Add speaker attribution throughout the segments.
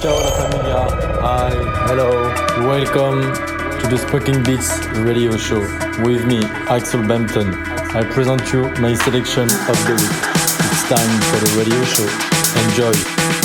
Speaker 1: Ciao la. Hi, hello. Welcome to the Smoking Beats radio show. With me, Axel Bampton. I present you my selection of the week. It's time for the radio show. Enjoy.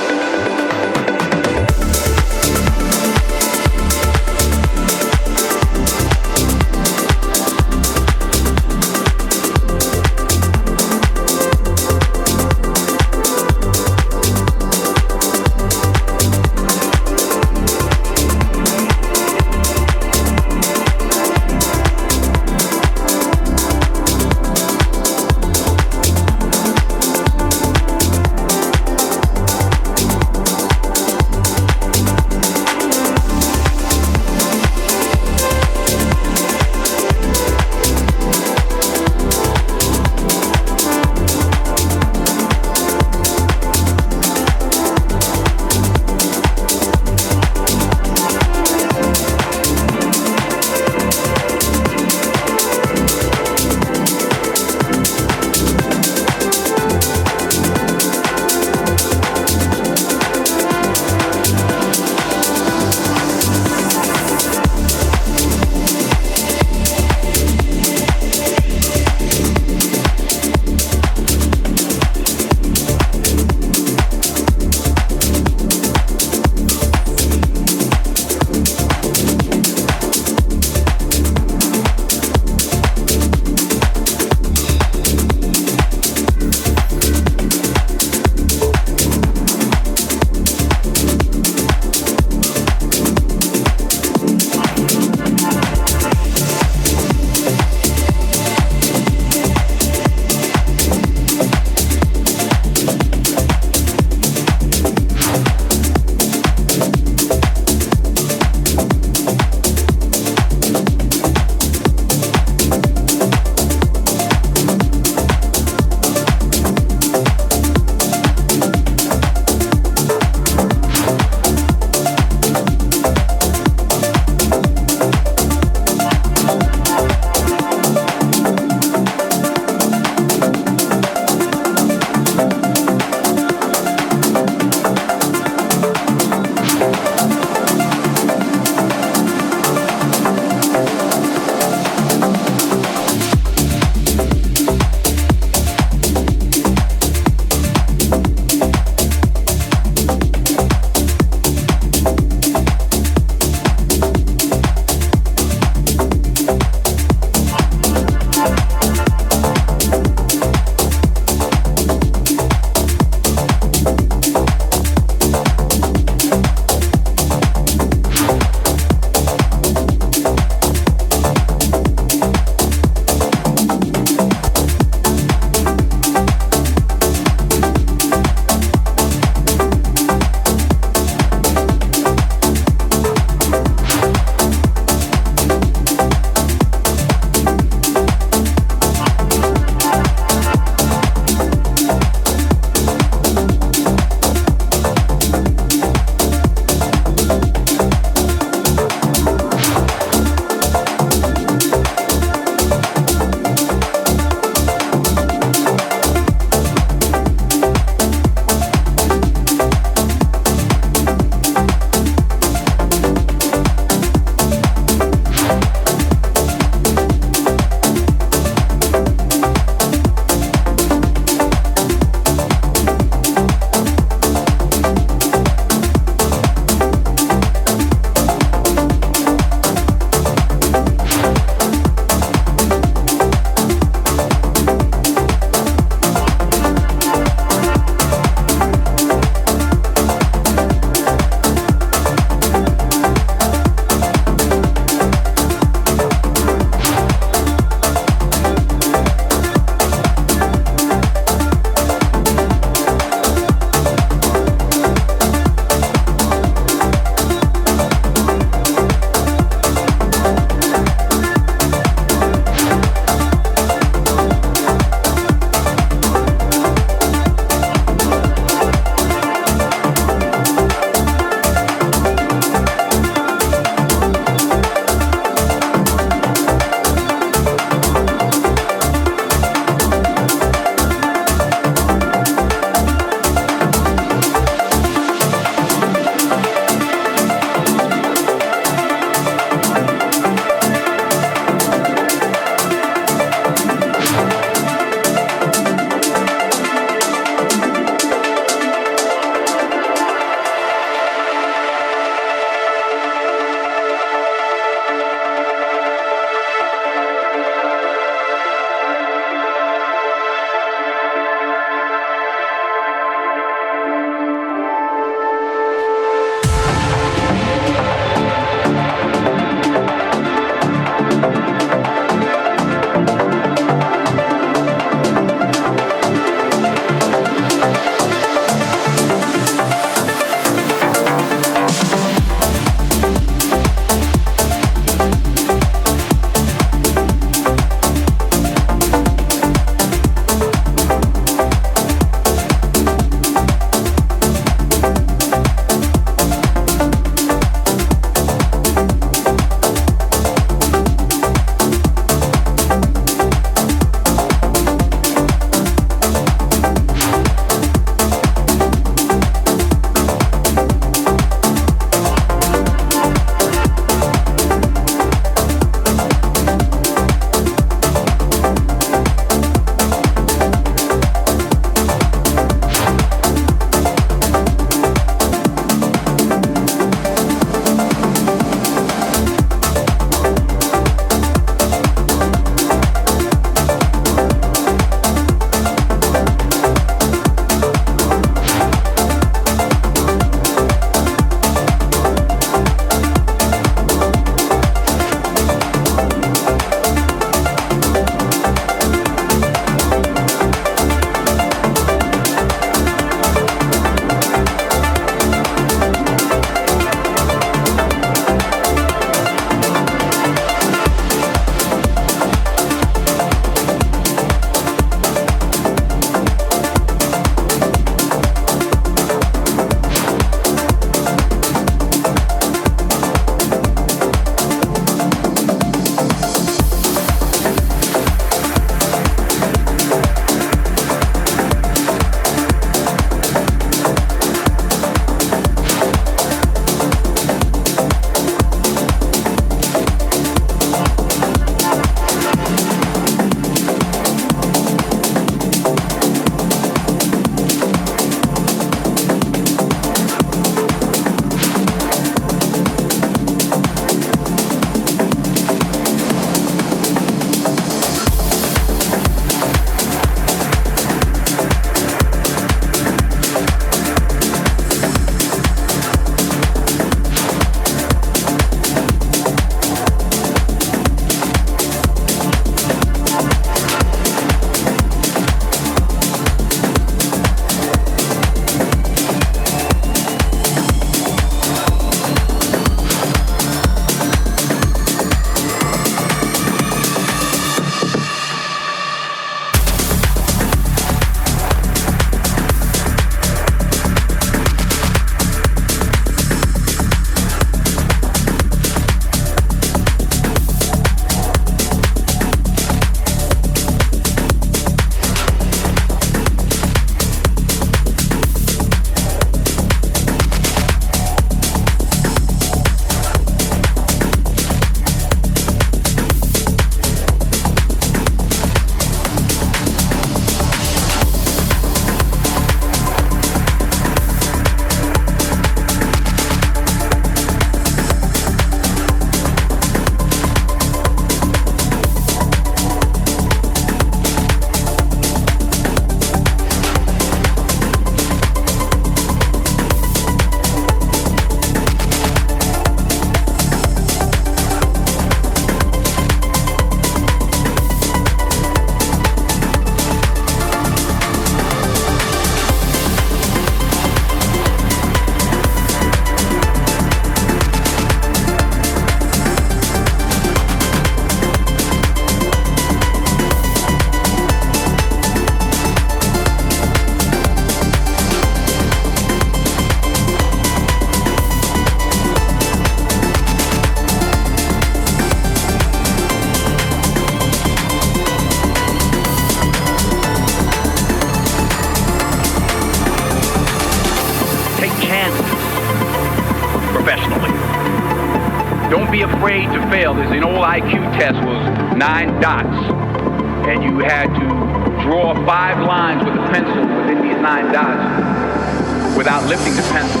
Speaker 2: Without lifting the pencil.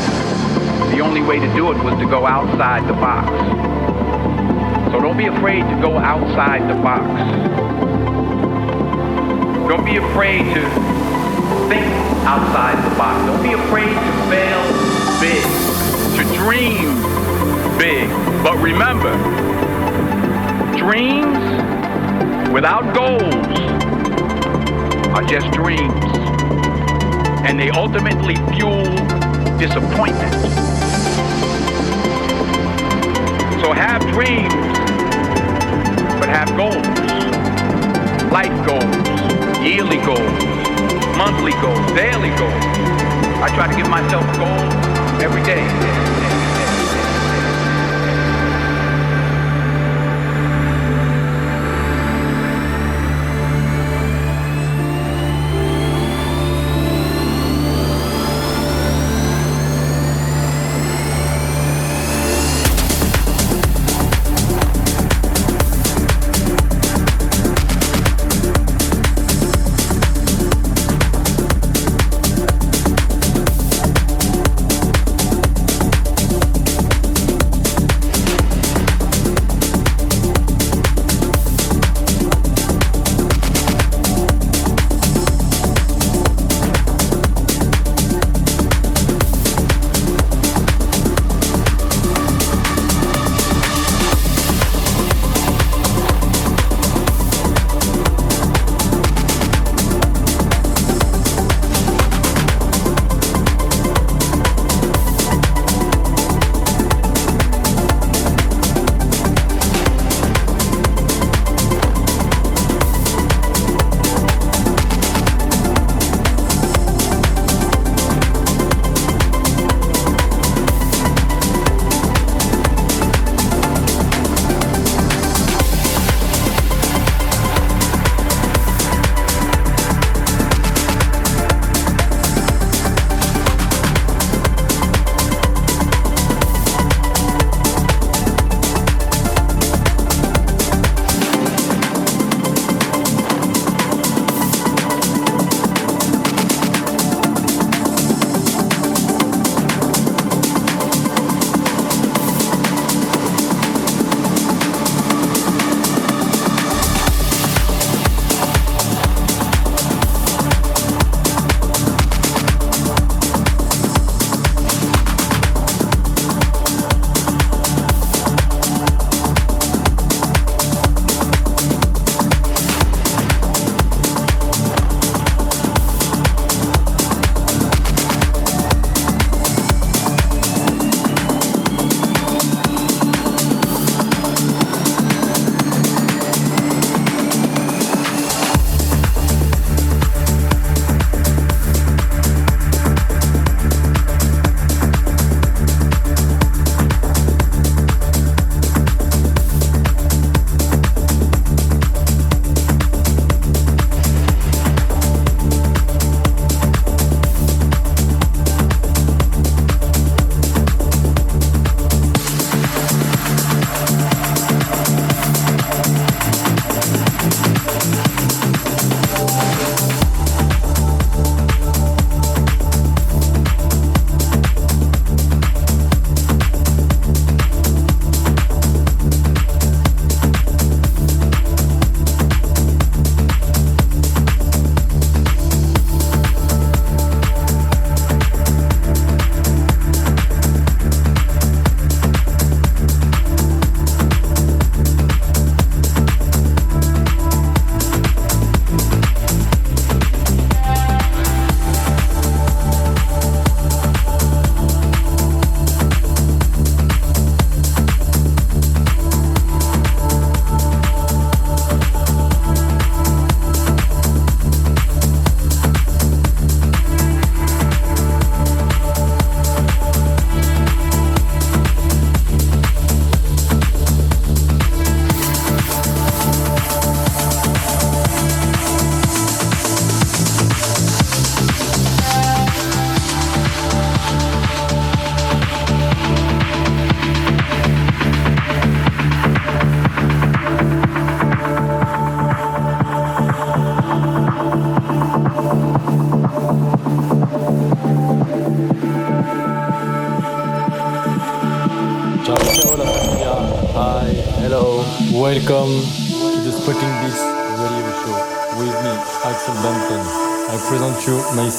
Speaker 2: The only way to do it was to go outside the box. So don't be afraid to go outside the box. Don't be afraid to think outside the box. Don't be afraid to fail big, to dream big. But remember, dreams without goals are just dreams. And they ultimately fuel disappointment. So have dreams, but have goals. Life goals, yearly goals, monthly goals, daily goals. I try to give myself a goal every day.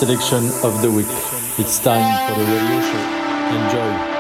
Speaker 1: Selection of the week. It's time for the radio show. Enjoy.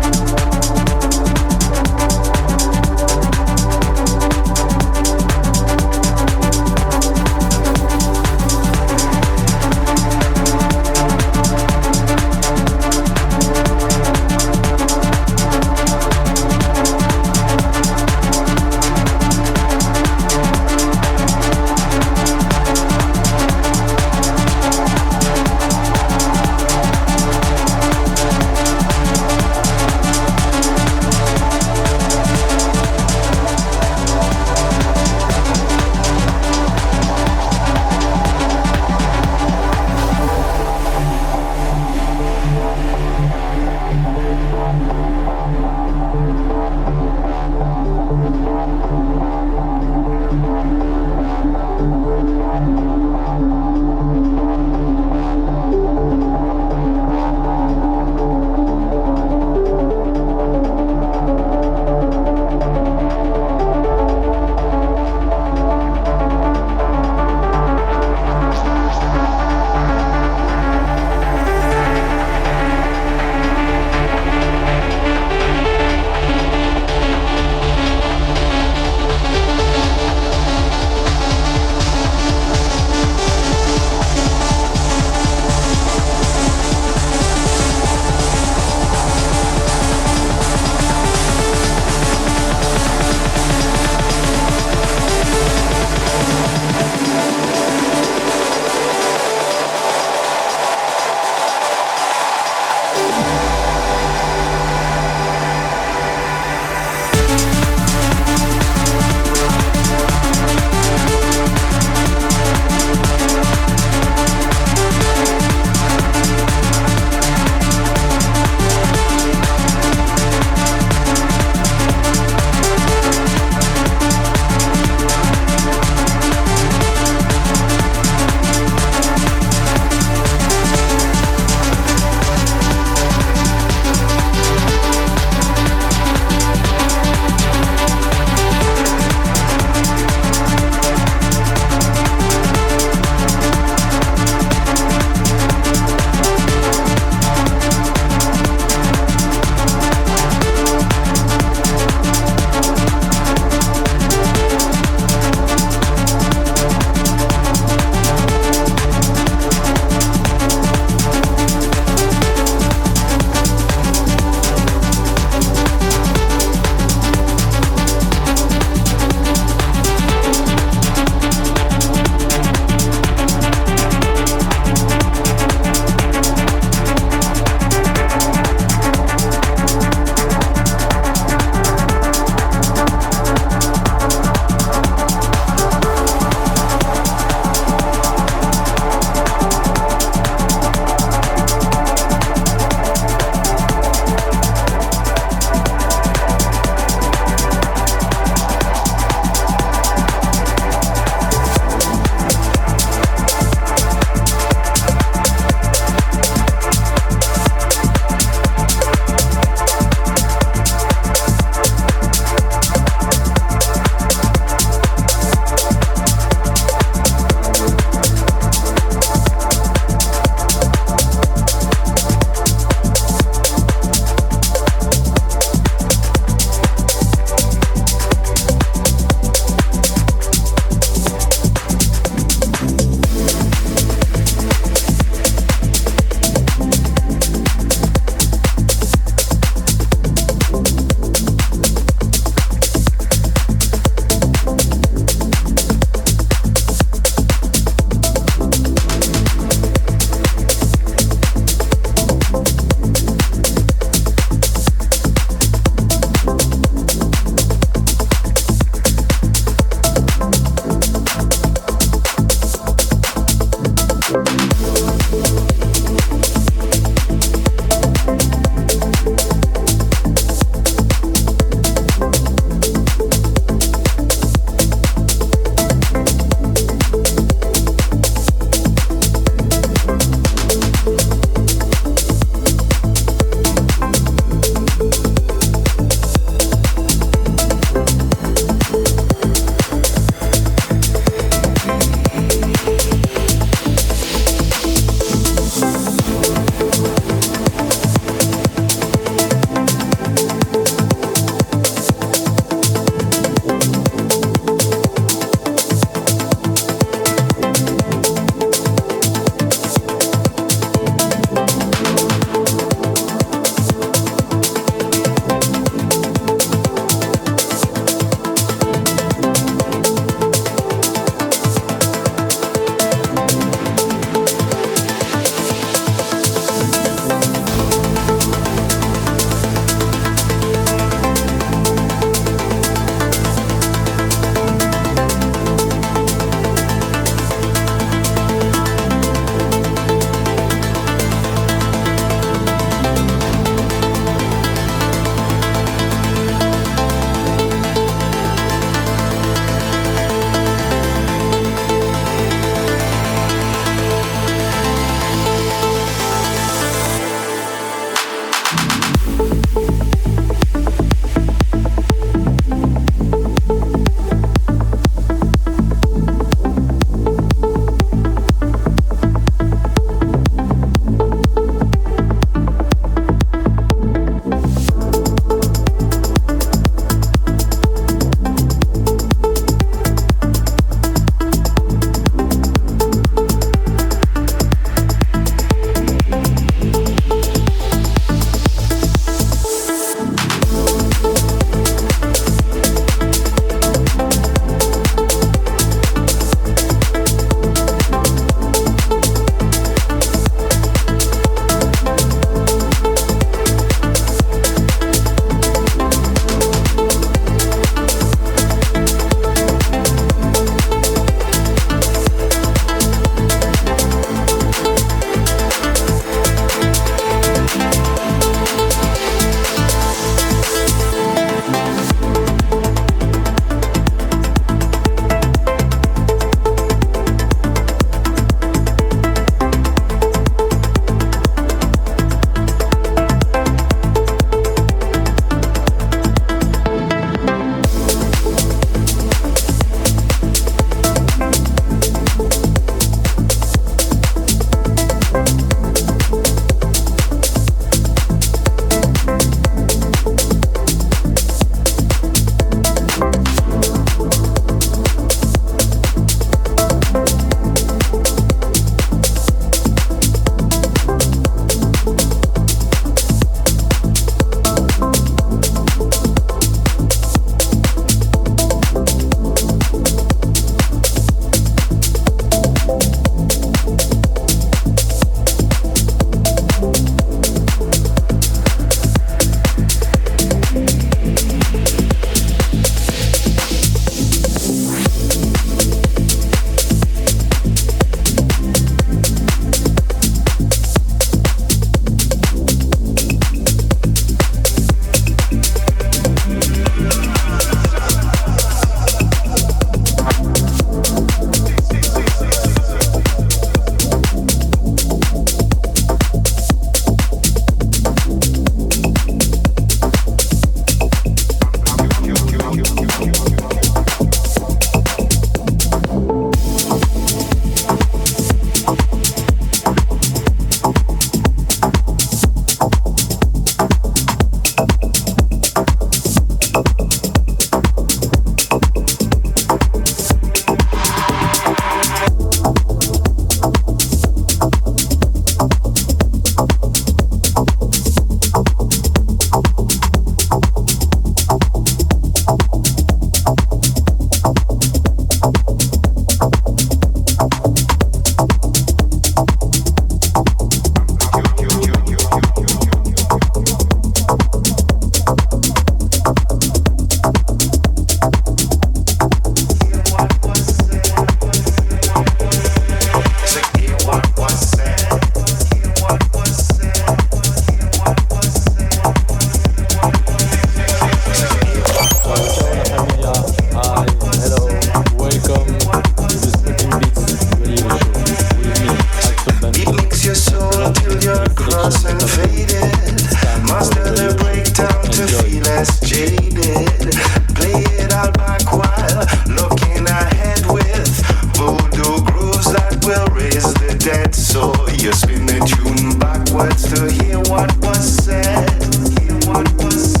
Speaker 1: hear what was said, hear what was said.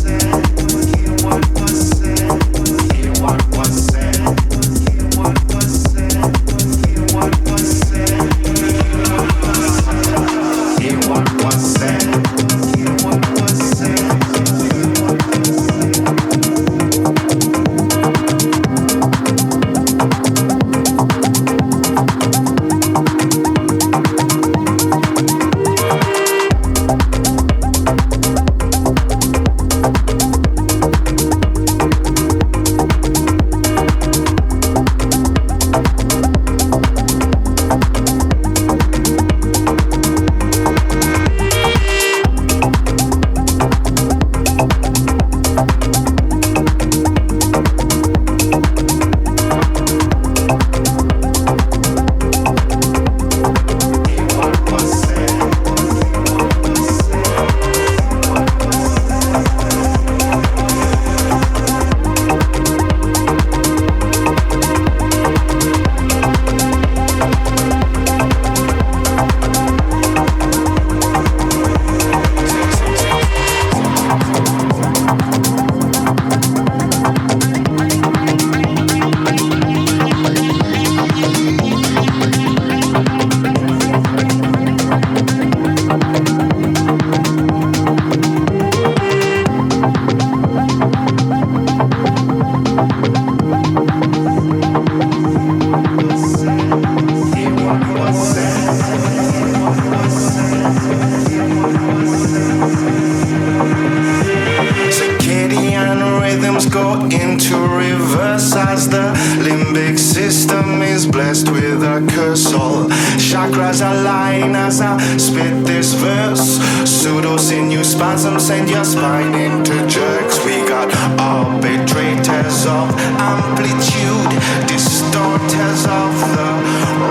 Speaker 3: Is blessed with a curse. All chakras align as I spit this verse. Pseudo sinew spasms send your spine into jerks. We got arbitrators of amplitude, distorters of the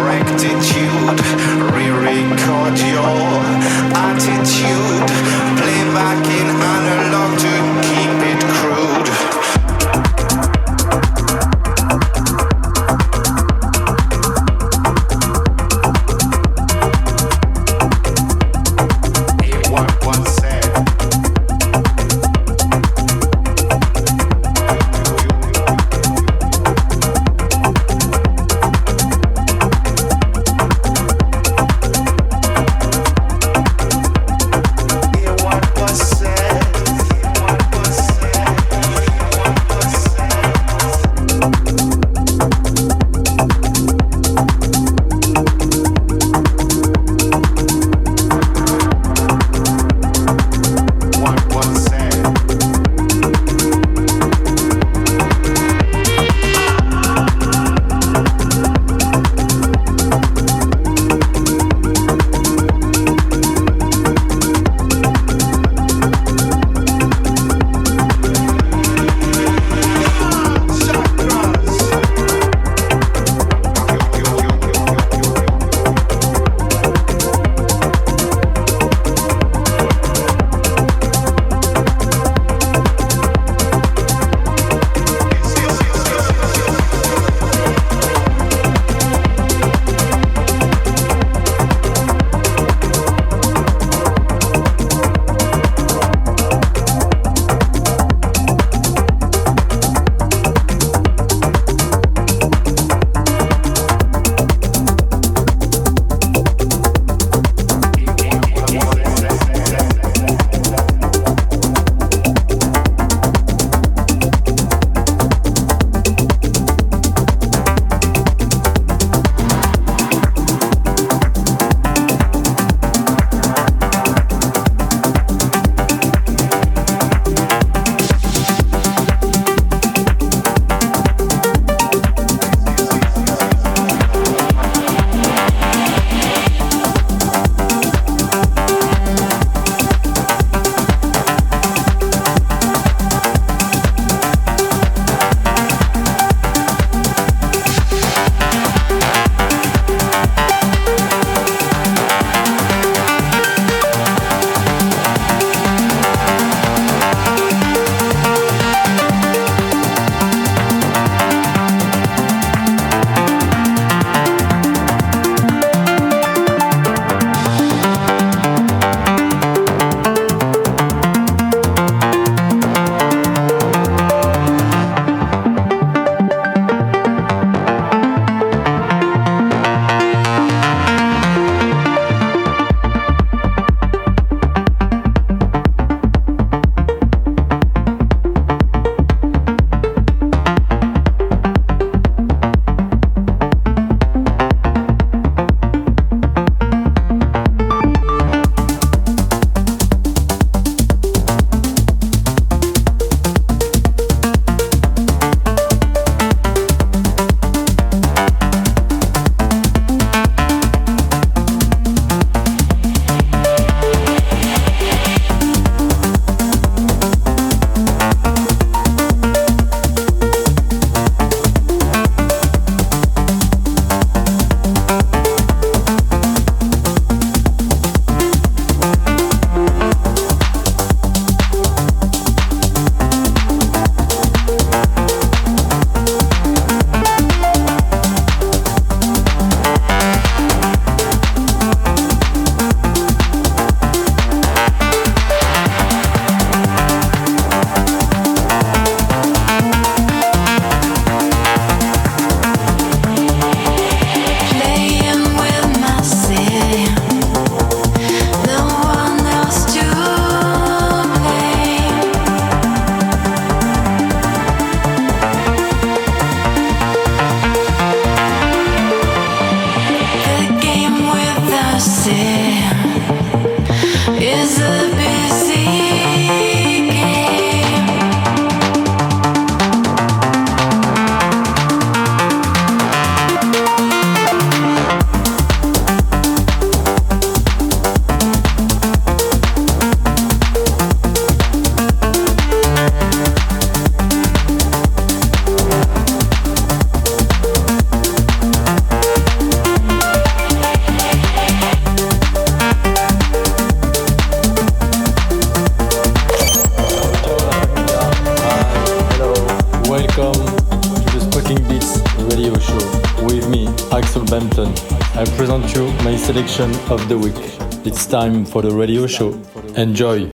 Speaker 3: rectitude. Re-record your attitude. Play back in analog to
Speaker 1: selection of the week. It's time for the radio show. Enjoy!